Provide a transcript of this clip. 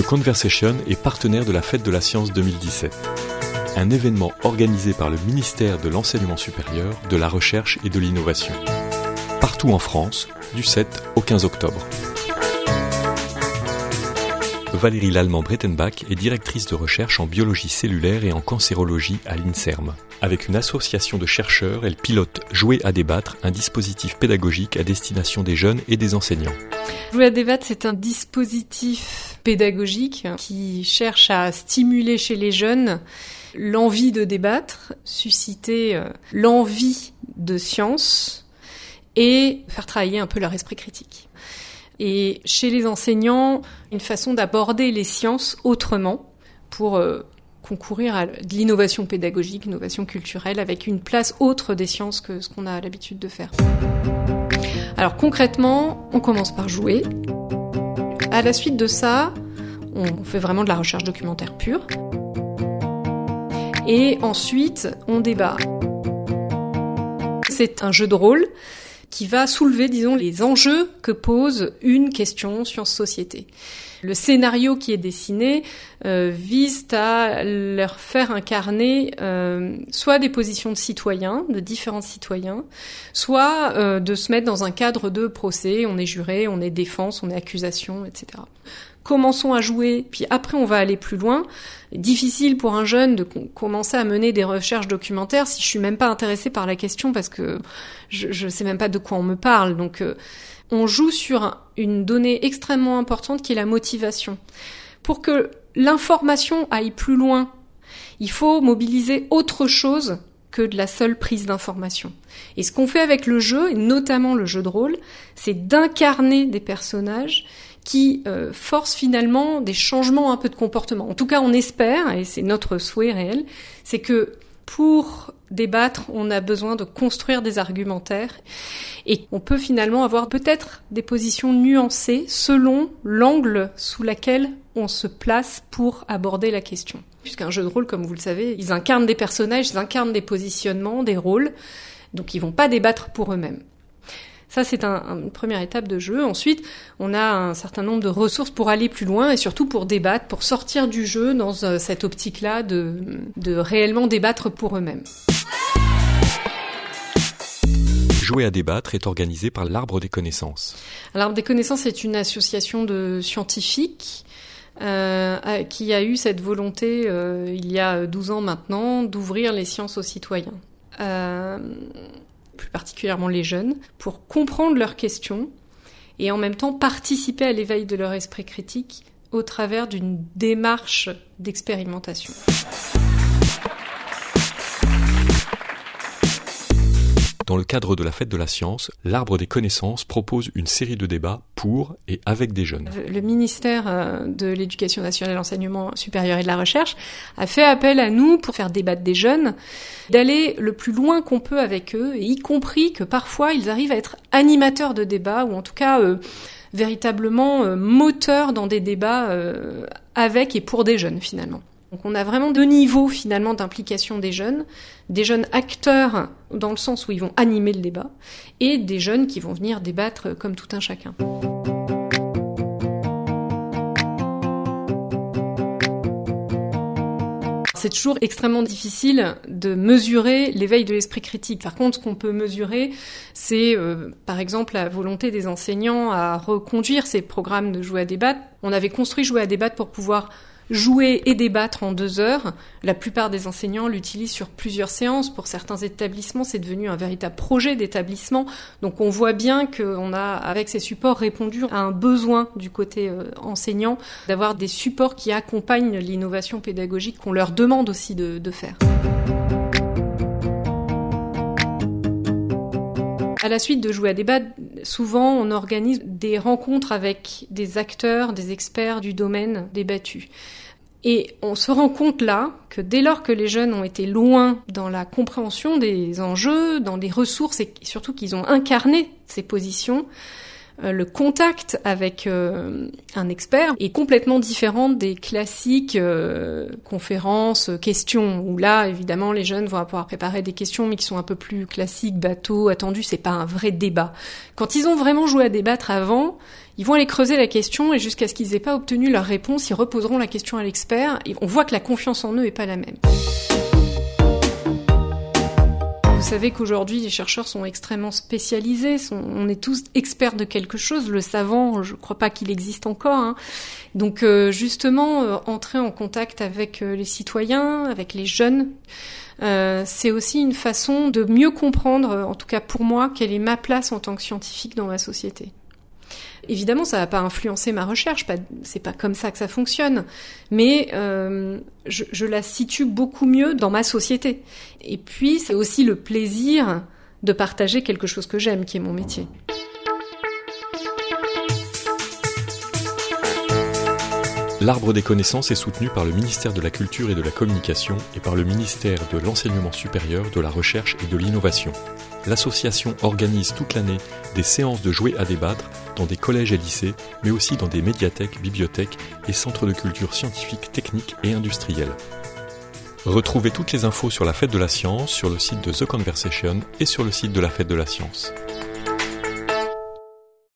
The Conversation est partenaire de la Fête de la Science 2017, un événement organisé par le ministère de l'Enseignement supérieur, de la Recherche et de l'Innovation, partout en France, du 7 au 15 octobre. Valérie Lallemand-Brettenbach est directrice de recherche en biologie cellulaire et en cancérologie à l'INSERM. Avec une association de chercheurs, elle pilote Jouer à débattre, un dispositif pédagogique à destination des jeunes et des enseignants. Jouer à débattre, c'est un dispositif pédagogique qui cherche à stimuler chez les jeunes l'envie de débattre, susciter euh, l'envie de science et faire travailler un peu leur esprit critique et chez les enseignants, une façon d'aborder les sciences autrement pour euh, concourir à de l'innovation pédagogique, l'innovation culturelle, avec une place autre des sciences que ce qu'on a l'habitude de faire. Alors concrètement, on commence par jouer. À la suite de ça, on fait vraiment de la recherche documentaire pure. Et ensuite, on débat. C'est un jeu de rôle qui va soulever, disons, les enjeux que pose une question science-société. Le scénario qui est dessiné euh, vise à leur faire incarner euh, soit des positions de citoyens, de différents citoyens, soit euh, de se mettre dans un cadre de procès, on est juré, on est défense, on est accusation, etc commençons à jouer, puis après on va aller plus loin. Difficile pour un jeune de commencer à mener des recherches documentaires si je suis même pas intéressée par la question parce que je, ne sais même pas de quoi on me parle. Donc euh, on joue sur une donnée extrêmement importante qui est la motivation. Pour que l'information aille plus loin, il faut mobiliser autre chose que de la seule prise d'information. Et ce qu'on fait avec le jeu, et notamment le jeu de rôle, c'est d'incarner des personnages qui euh, force finalement des changements un peu de comportement. En tout cas, on espère, et c'est notre souhait réel, c'est que pour débattre, on a besoin de construire des argumentaires et on peut finalement avoir peut-être des positions nuancées selon l'angle sous lequel on se place pour aborder la question. Puisqu'un jeu de rôle, comme vous le savez, ils incarnent des personnages, ils incarnent des positionnements, des rôles, donc ils vont pas débattre pour eux-mêmes. Ça, c'est une première étape de jeu. Ensuite, on a un certain nombre de ressources pour aller plus loin et surtout pour débattre, pour sortir du jeu dans euh, cette optique-là de, de réellement débattre pour eux-mêmes. Jouer à débattre est organisé par l'Arbre des connaissances. L'Arbre des connaissances est une association de scientifiques euh, qui a eu cette volonté, euh, il y a 12 ans maintenant, d'ouvrir les sciences aux citoyens. Euh, particulièrement les jeunes, pour comprendre leurs questions et en même temps participer à l'éveil de leur esprit critique au travers d'une démarche d'expérimentation. Dans le cadre de la fête de la science, l'Arbre des connaissances propose une série de débats pour et avec des jeunes. Le ministère euh, de l'Éducation nationale, l'enseignement supérieur et de la recherche a fait appel à nous pour faire débattre des jeunes, d'aller le plus loin qu'on peut avec eux, y compris que parfois ils arrivent à être animateurs de débats ou en tout cas euh, véritablement euh, moteurs dans des débats avec et pour des jeunes finalement. Donc on a vraiment deux niveaux finalement d'implication des jeunes, des jeunes acteurs dans le sens où ils vont animer le débat, et des jeunes qui vont venir débattre comme tout un chacun. C'est toujours extrêmement difficile de mesurer l'éveil de l'esprit critique. Par contre, ce qu'on peut mesurer, c'est euh, par exemple la volonté des enseignants à reconduire ces programmes de jouer à débattre. On avait construit jouer à débattre pour pouvoir jouer et débattre en deux heures. La plupart des enseignants l'utilisent sur plusieurs séances. Pour certains établissements, c'est devenu un véritable projet d'établissement. Donc on voit bien qu'on a, avec ces supports, répondu à un besoin du côté euh, enseignant d'avoir des supports qui accompagnent l'innovation pédagogique qu'on leur demande aussi de, faire. À la suite de jouer à débat, souvent on organise des rencontres avec des acteurs, des experts du domaine débattu. Et on se rend compte là que dès lors que les jeunes ont été loin dans la compréhension des enjeux, dans les ressources et surtout qu'ils ont incarné ces positions, le contact avec euh, un expert est complètement différent des classiques euh, conférences, questions, où là, évidemment, les jeunes vont pouvoir préparer des questions, mais qui sont un peu plus classiques, bateau, attendu, c'est pas un vrai débat. Quand ils ont vraiment joué à débattre avant, ils vont aller creuser la question et jusqu'à ce qu'ils aient pas obtenu leur réponse, ils reposeront la question à l'expert. On voit que la confiance en eux est pas la même. Vous savez qu'aujourd'hui, les chercheurs sont extrêmement spécialisés, on est tous experts de quelque chose. Le savant, je ne crois pas qu'il existe encore. Hein. Donc euh, justement, euh, entrer en contact avec euh, les citoyens, avec les jeunes, c'est aussi une façon de mieux comprendre, en tout cas pour moi, quelle est ma place en tant que scientifique dans ma société. Évidemment, ça va pas influencer ma recherche, c'est pas comme ça que ça fonctionne, mais euh, je, la situe beaucoup mieux dans ma société. Et puis, c'est aussi le plaisir de partager quelque chose que j'aime, qui est mon métier. L'Arbre des connaissances est soutenu par le ministère de la Culture et de la Communication et par le ministère de l'Enseignement supérieur, de la Recherche et de l'Innovation. L'association organise toute l'année des séances de jouets à débattre dans des collèges et lycées, mais aussi dans des médiathèques, bibliothèques et centres de culture scientifique, technique et industrielle. Retrouvez toutes les infos sur la fête de la science sur le site de The Conversation et sur le site de la fête de la science.